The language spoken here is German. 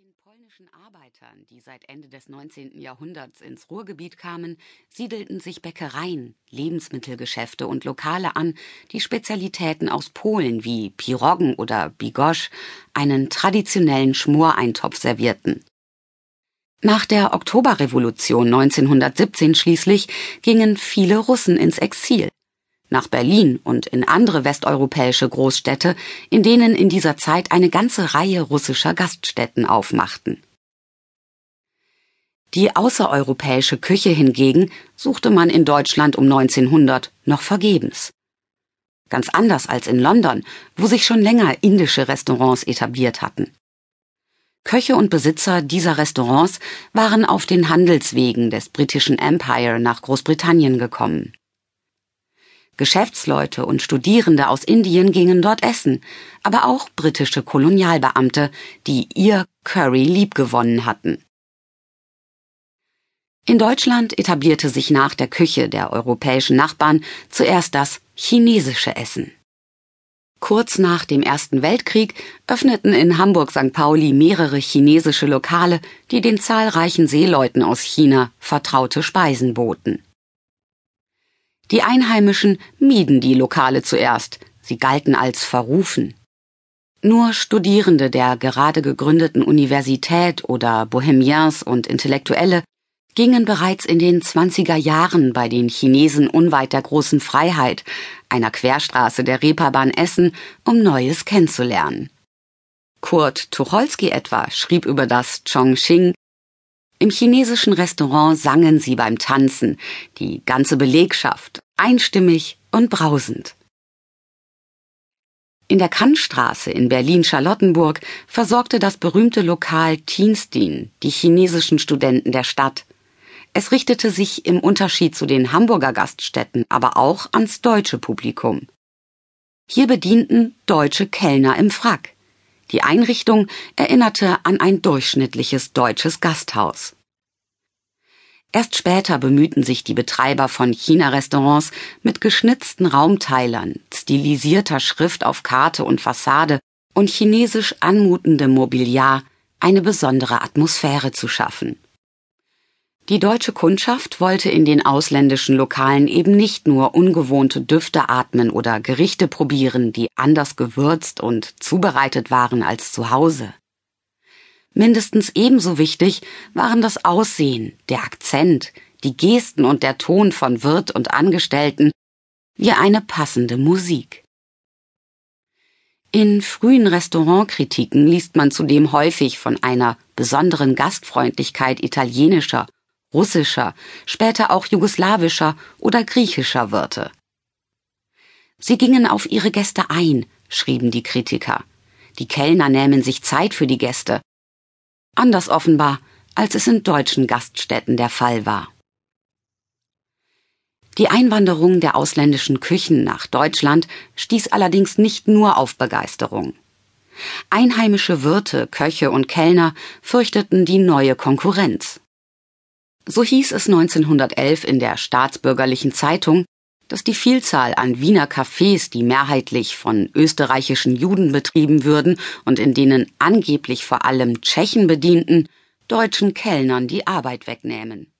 den polnischen Arbeitern, die seit Ende des 19. Jahrhunderts ins Ruhrgebiet kamen, siedelten sich Bäckereien, Lebensmittelgeschäfte und Lokale an, die Spezialitäten aus Polen wie Piroggen oder Bigosch, einen traditionellen Schmoreintopf servierten. Nach der Oktoberrevolution 1917 schließlich gingen viele Russen ins Exil nach Berlin und in andere westeuropäische Großstädte, in denen in dieser Zeit eine ganze Reihe russischer Gaststätten aufmachten. Die außereuropäische Küche hingegen suchte man in Deutschland um 1900 noch vergebens. Ganz anders als in London, wo sich schon länger indische Restaurants etabliert hatten. Köche und Besitzer dieser Restaurants waren auf den Handelswegen des britischen Empire nach Großbritannien gekommen. Geschäftsleute und Studierende aus Indien gingen dort essen, aber auch britische Kolonialbeamte, die ihr Curry liebgewonnen hatten. In Deutschland etablierte sich nach der Küche der europäischen Nachbarn zuerst das chinesische Essen. Kurz nach dem Ersten Weltkrieg öffneten in Hamburg-St. Pauli mehrere chinesische Lokale, die den zahlreichen Seeleuten aus China vertraute Speisen boten. Die Einheimischen mieden die Lokale zuerst, sie galten als verrufen. Nur Studierende der gerade gegründeten Universität oder Bohemiens und Intellektuelle gingen bereits in den 20er Jahren bei den Chinesen unweit der großen Freiheit, einer Querstraße der Reeperbahn Essen, um Neues kennenzulernen. Kurt Tucholsky etwa schrieb über das Chongqing im chinesischen Restaurant sangen sie beim Tanzen, die ganze Belegschaft, einstimmig und brausend. In der Kannstraße in Berlin-Charlottenburg versorgte das berühmte Lokal Tienstin die chinesischen Studenten der Stadt. Es richtete sich im Unterschied zu den Hamburger Gaststätten aber auch ans deutsche Publikum. Hier bedienten deutsche Kellner im Frack. Die Einrichtung erinnerte an ein durchschnittliches deutsches Gasthaus. Erst später bemühten sich die Betreiber von China-Restaurants mit geschnitzten Raumteilern, stilisierter Schrift auf Karte und Fassade und chinesisch anmutendem Mobiliar eine besondere Atmosphäre zu schaffen. Die deutsche Kundschaft wollte in den ausländischen Lokalen eben nicht nur ungewohnte Düfte atmen oder Gerichte probieren, die anders gewürzt und zubereitet waren als zu Hause. Mindestens ebenso wichtig waren das Aussehen, der Akzent, die Gesten und der Ton von Wirt und Angestellten, wie eine passende Musik. In frühen Restaurantkritiken liest man zudem häufig von einer besonderen Gastfreundlichkeit italienischer russischer, später auch jugoslawischer oder griechischer Wirte. Sie gingen auf ihre Gäste ein, schrieben die Kritiker. Die Kellner nähmen sich Zeit für die Gäste. Anders offenbar, als es in deutschen Gaststätten der Fall war. Die Einwanderung der ausländischen Küchen nach Deutschland stieß allerdings nicht nur auf Begeisterung. Einheimische Wirte, Köche und Kellner fürchteten die neue Konkurrenz. So hieß es 1911 in der staatsbürgerlichen Zeitung, dass die Vielzahl an Wiener Cafés, die mehrheitlich von österreichischen Juden betrieben würden und in denen angeblich vor allem Tschechen bedienten, deutschen Kellnern die Arbeit wegnähmen.